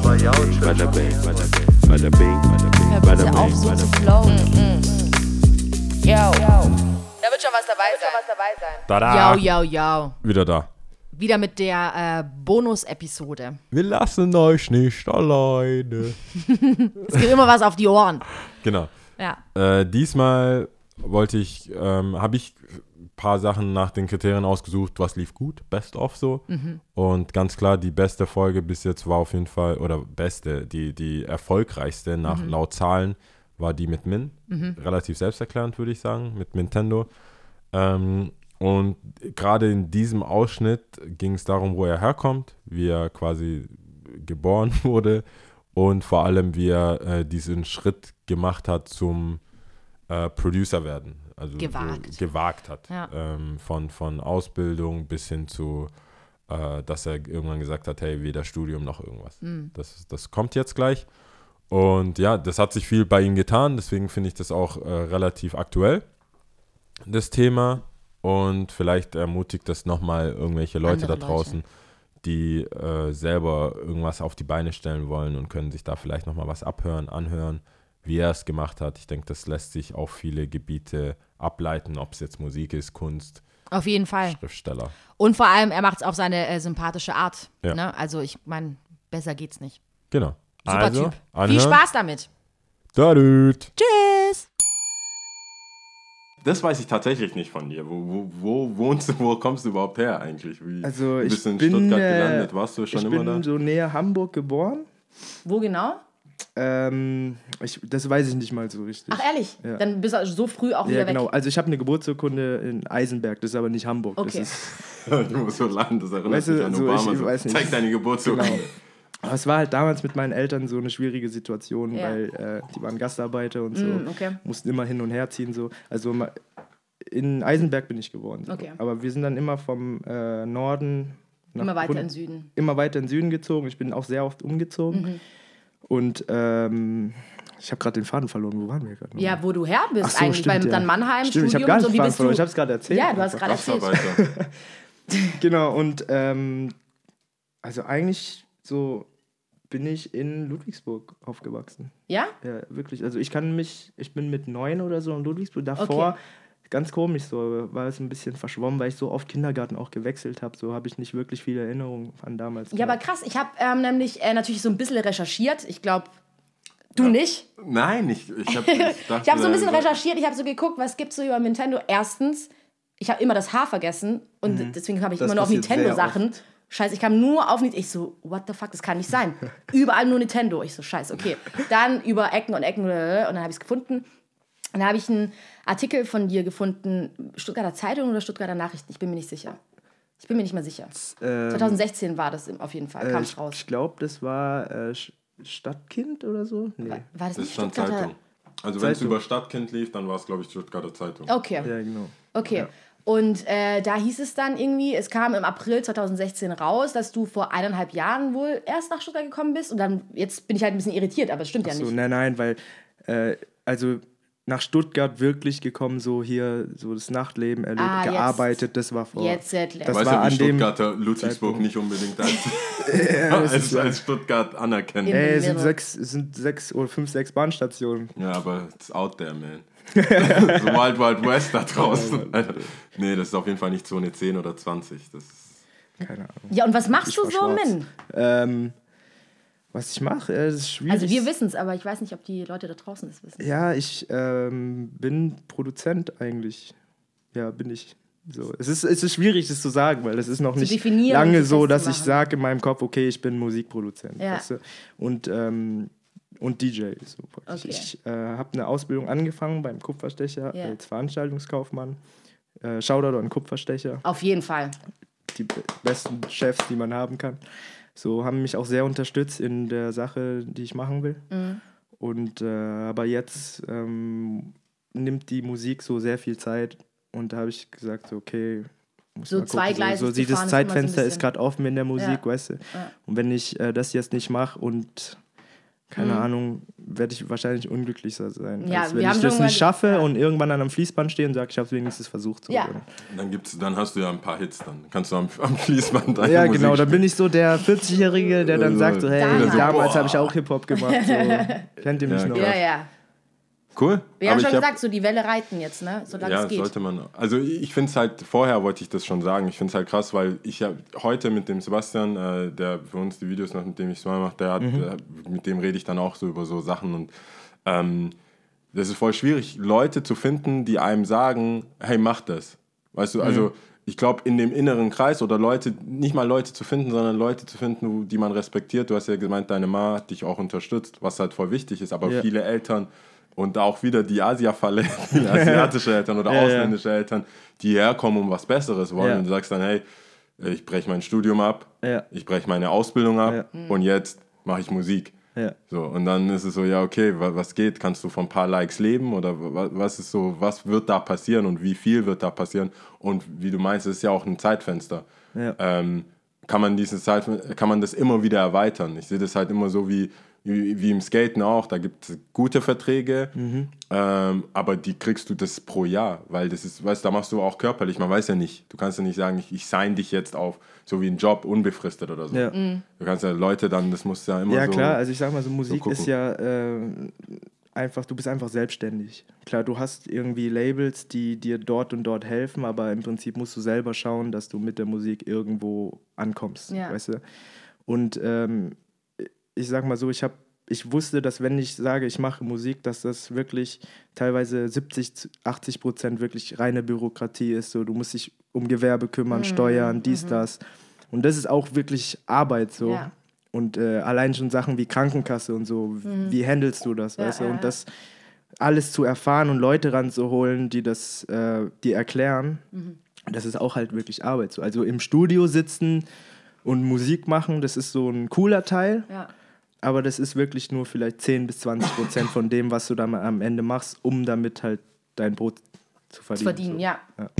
bing, bada bing, bada bing, bada bing, bada bing, bada bing, bing. flowen. Yo. Da wird schon was dabei sein. Was dabei sein. Tada! Jau, jau, jau. Wieder da. Wieder mit der äh, Bonus-Episode. Wir lassen euch nicht alleine. Es gibt immer was auf die Ohren. Genau. Ja. Äh, diesmal wollte ich, ähm, habe ich ein paar Sachen nach den Kriterien ausgesucht, was lief gut, best of so. Und ganz klar, die beste Folge bis jetzt war auf jeden Fall, oder beste, die, die erfolgreichste nach laut Zahlen war die mit Min. Relativ selbsterklärend, würde ich sagen, mit Nintendo. Ähm, und gerade in diesem Ausschnitt ging es darum, wo er herkommt, wie er quasi geboren wurde und vor allem, wie er äh, diesen Schritt gemacht hat zum äh, Producer werden. Also Gewagt. So gewagt hat. Ja. Ähm, von, von Ausbildung bis hin zu, äh, dass er irgendwann gesagt hat, hey, weder Studium noch irgendwas. Mhm. Das, das kommt jetzt gleich. Und ja, das hat sich viel bei ihm getan, deswegen finde ich das auch äh, relativ aktuell, das Thema. Und vielleicht ermutigt das nochmal irgendwelche Leute Andere da draußen, die äh, selber irgendwas auf die Beine stellen wollen und können sich da vielleicht nochmal was abhören, anhören, wie er es gemacht hat. Ich denke, das lässt sich auf viele Gebiete ableiten, ob es jetzt Musik ist, Kunst, Auf jeden Fall. Schriftsteller. Und vor allem, er macht es auf seine äh, sympathische Art. Ja. Ne? Also, ich meine, besser geht's nicht. Genau. Super also, Typ. Anhören. Viel Spaß damit. Dadüt. Tschüss. Das weiß ich tatsächlich nicht von dir. Wo, wo, wo wohnst du, wo kommst du überhaupt her eigentlich? Wie, Also du ich bist in bin, Stuttgart äh, gelandet. Warst du schon ich immer bin da? so näher Hamburg geboren. Wo genau? Ähm, ich, das weiß ich nicht mal so richtig. Ach, ehrlich? Ja. Dann bist du also so früh auch ja, wieder genau. weg. Also ich habe eine Geburtsurkunde in Eisenberg, das ist aber nicht Hamburg. Okay. Das ist, du musst so lachen, das erinnert Weißt du, mich an so, Obama. ich so, weiß nicht. Zeig deine Geburtsurkunde. Genau. aber es war halt damals mit meinen Eltern so eine schwierige Situation, Ja. weil äh, die waren Gastarbeiter und so, Mm, okay. mussten immer hin und her ziehen. So. Also in Eisenberg bin ich geboren. So. Okay. Aber wir sind dann immer vom äh, Norden nach Immer weiter Hund- in Süden. immer weiter in den Süden gezogen. Ich bin auch sehr oft umgezogen. Mhm. Und ähm, ich habe gerade den Faden verloren. Wo waren wir gerade? Ja, wo du her bist so, eigentlich. stimmt, Beim ja. dann Mannheim, Stimmt, ich Studium habe gar nicht so. Wie Faden bist verloren. du? Ich habe es gerade erzählt. Ja, du hast gerade erzählt. Genau, und ähm, also eigentlich so bin ich in Ludwigsburg aufgewachsen. Ja? Ja, wirklich. Also ich kann mich, ich bin mit neun oder so in Ludwigsburg. Davor, Okay. Ganz komisch so, war es ein bisschen verschwommen, weil ich so oft Kindergarten auch gewechselt habe. So habe ich nicht wirklich viele Erinnerungen an damals. Ja, aber krass. Ich habe ähm, nämlich äh, natürlich so ein bisschen recherchiert. Ich glaube, du nicht. Nein, ich, ich habe ich dachte, Ich habe so ein bisschen äh, recherchiert, ich habe so geguckt, was gibt es so über Nintendo. Erstens, ich habe immer das H vergessen und deswegen habe ich Das immer nur auf Nintendo-Sachen. Scheiße, ich kam nur auf Nintendo. Ich so, what the fuck, das kann nicht sein. Überall nur Nintendo. Ich so, scheiße, okay. Dann über Ecken und Ecken und dann habe ich es gefunden. Und dann habe ich einen Artikel von dir gefunden, Stuttgarter Zeitung oder Stuttgarter Nachrichten, ich bin mir nicht sicher. Ich bin mir nicht mehr sicher. Ähm, 2016 war das auf jeden Fall, äh, kam ich es raus. ich glaube, das war äh, Stadtkind oder so. Nee. War das Das nicht Stuttgarter? Zeitung. Also wenn es über Stadtkind lief, dann war es, glaube ich, Stuttgarter Zeitung. Okay. Ja, genau. Okay. Ja. Und äh, da hieß es dann irgendwie, es kam im April 2016 raus, dass du vor eineinhalb Jahren wohl erst nach Stuttgart gekommen bist. Und dann, jetzt bin ich halt ein bisschen irritiert, aber es stimmt ja So, nicht. nein, nein, weil, äh, also nach Stuttgart wirklich gekommen, so hier, so das Nachtleben erlebt, Ah, jetzt- gearbeitet, das war vor. Jetzt, jetzt, Das weißt war ja, wie an dem Stuttgarter Ludwigsburg Zeitpunkt. nicht unbedingt als, als, als Stuttgart anerkennen. Ey, es sind sechs, es sind sechs oder fünf, sechs Bahnstationen. Ja, aber it's out there, man. so Wild Wild West da draußen. Nee, das ist auf jeden Fall nicht Zone 10 oder 20. Das ist Keine Ahnung. Ja, und was machst Ich du so. Min? Ähm, was ich mache, äh, das ist schwierig. Also wir wissen es, aber ich weiß nicht, ob die Leute da draußen das wissen. Ja, ich ähm, bin Produzent eigentlich. Ja, bin ich. So. Es, ist, es ist schwierig, das zu sagen, weil es ist noch Zu nicht lange so, dass ich sage in meinem Kopf, okay, ich bin Musikproduzent. Ja. Weißt du? Und, ähm, und DJ. So. Okay. Ich äh, habe eine Ausbildung angefangen beim Kupferstecher Ja. als Veranstaltungskaufmann. Äh, Shoutout an Kupferstecher. Auf jeden Fall. die be- besten Chefs, die man haben kann. So haben mich auch sehr unterstützt in der Sache, die ich machen will. Mhm. Und äh, aber jetzt ähm, nimmt die Musik so sehr viel Zeit und da habe ich gesagt, so, okay. Muss So gucken. zweigleisig So, so dieses immer so Zeitfenster ist gerade offen in der Musik, Ja. weißt du. Ja. Und wenn ich äh, das jetzt nicht mache und keine Ahnung, werde ich wahrscheinlich unglücklicher sein. Mhm. Ja, als wenn ich das nicht schaffe ja. und irgendwann an einem Fließband stehe und sage, ich habe es wenigstens versucht. So. Ja. Dann, gibt's, dann hast du ja ein paar Hits, dann kannst du am, am Fließband deine Ja, Musik genau, dann bin ich so der 40-Jährige, der dann Also, sagt so, hey, Damals. damals habe ich auch Hip-Hop gemacht. So. Kennt ihr mich Ja, noch? Ja, ja. Cool. Wir haben schon ich hab- gesagt, so die Welle reiten jetzt, ne? Solange Ja, es geht. sollte man. Also ich finde es halt, vorher wollte ich das schon sagen, ich finde es halt krass, weil ich ja heute mit dem Sebastian, äh, der für uns die Videos macht, mit dem ich es mal mache, der hat, Mhm. äh, mit dem rede ich dann auch so über so Sachen und ähm, das ist voll schwierig, Leute zu finden, die einem sagen, hey, mach das. Weißt du, Mhm. also ich glaube, in dem inneren Kreis oder Leute, nicht mal Leute zu finden, sondern Leute zu finden, die man respektiert. Du hast ja gemeint, deine Ma hat dich auch unterstützt, was halt voll wichtig ist, aber Ja. viele Eltern und auch wieder die Asia-Falle, die asiatische Eltern oder Ja, ja. ausländische Eltern, die herkommen und was Besseres wollen. Ja. Und du sagst dann, hey, ich breche mein Studium ab, Ja. ich breche meine Ausbildung ab Ja. und jetzt mache ich Musik. Ja. So, und dann ist es so, ja, okay, wa- was geht? Kannst du von ein paar Likes leben? Oder wa- was ist so, was wird da passieren und wie viel wird da passieren? Und wie du meinst, es ist ja auch ein Zeitfenster. Ja. Ähm, kann man dieses Zeit, kann man das immer wieder erweitern? Ich sehe das halt immer so wie, wie, wie im Skaten auch. Da gibt es gute Verträge, Mhm. ähm, aber die kriegst du das pro Jahr, weil das ist, weißt, da machst du auch körperlich. Man weiß ja nicht. Du kannst ja nicht sagen, ich, ich sign dich jetzt auf, so wie ein Job, unbefristet oder so. Ja. Mhm. Du kannst ja Leute dann, das muss ja immer Ja, so. klar, also ich sag mal so, Musik gucken. ist ja äh, einfach, du bist einfach selbstständig. Klar, du hast irgendwie Labels, die dir dort und dort helfen, aber im Prinzip musst du selber schauen, dass du mit der Musik irgendwo ankommst, Ja. weißt du? Und ähm, ich sag mal so, ich habe ich wusste, dass wenn ich sage, ich mache Musik, dass das wirklich teilweise 70, zu 80 Prozent wirklich reine Bürokratie ist. So, du musst dich um Gewerbe kümmern, Mhm, Steuern, dies, das. Und das ist auch wirklich Arbeit so. Ja. Und äh, allein schon Sachen wie Krankenkasse und so, wie handelst du das, Mhm. Ja, weißt du? ja, Und das alles zu erfahren und Leute ranzuholen, die das äh, dir erklären, Mhm. das ist auch halt wirklich Arbeit. So. Also im Studio sitzen und Musik machen, das ist so ein cooler Teil, Ja. Aber das ist wirklich nur vielleicht 10 bis 20 Prozent von dem, was du dann am Ende machst, um damit halt dein Brot zu verdienen. Zu verdienen, so. ja. Ja.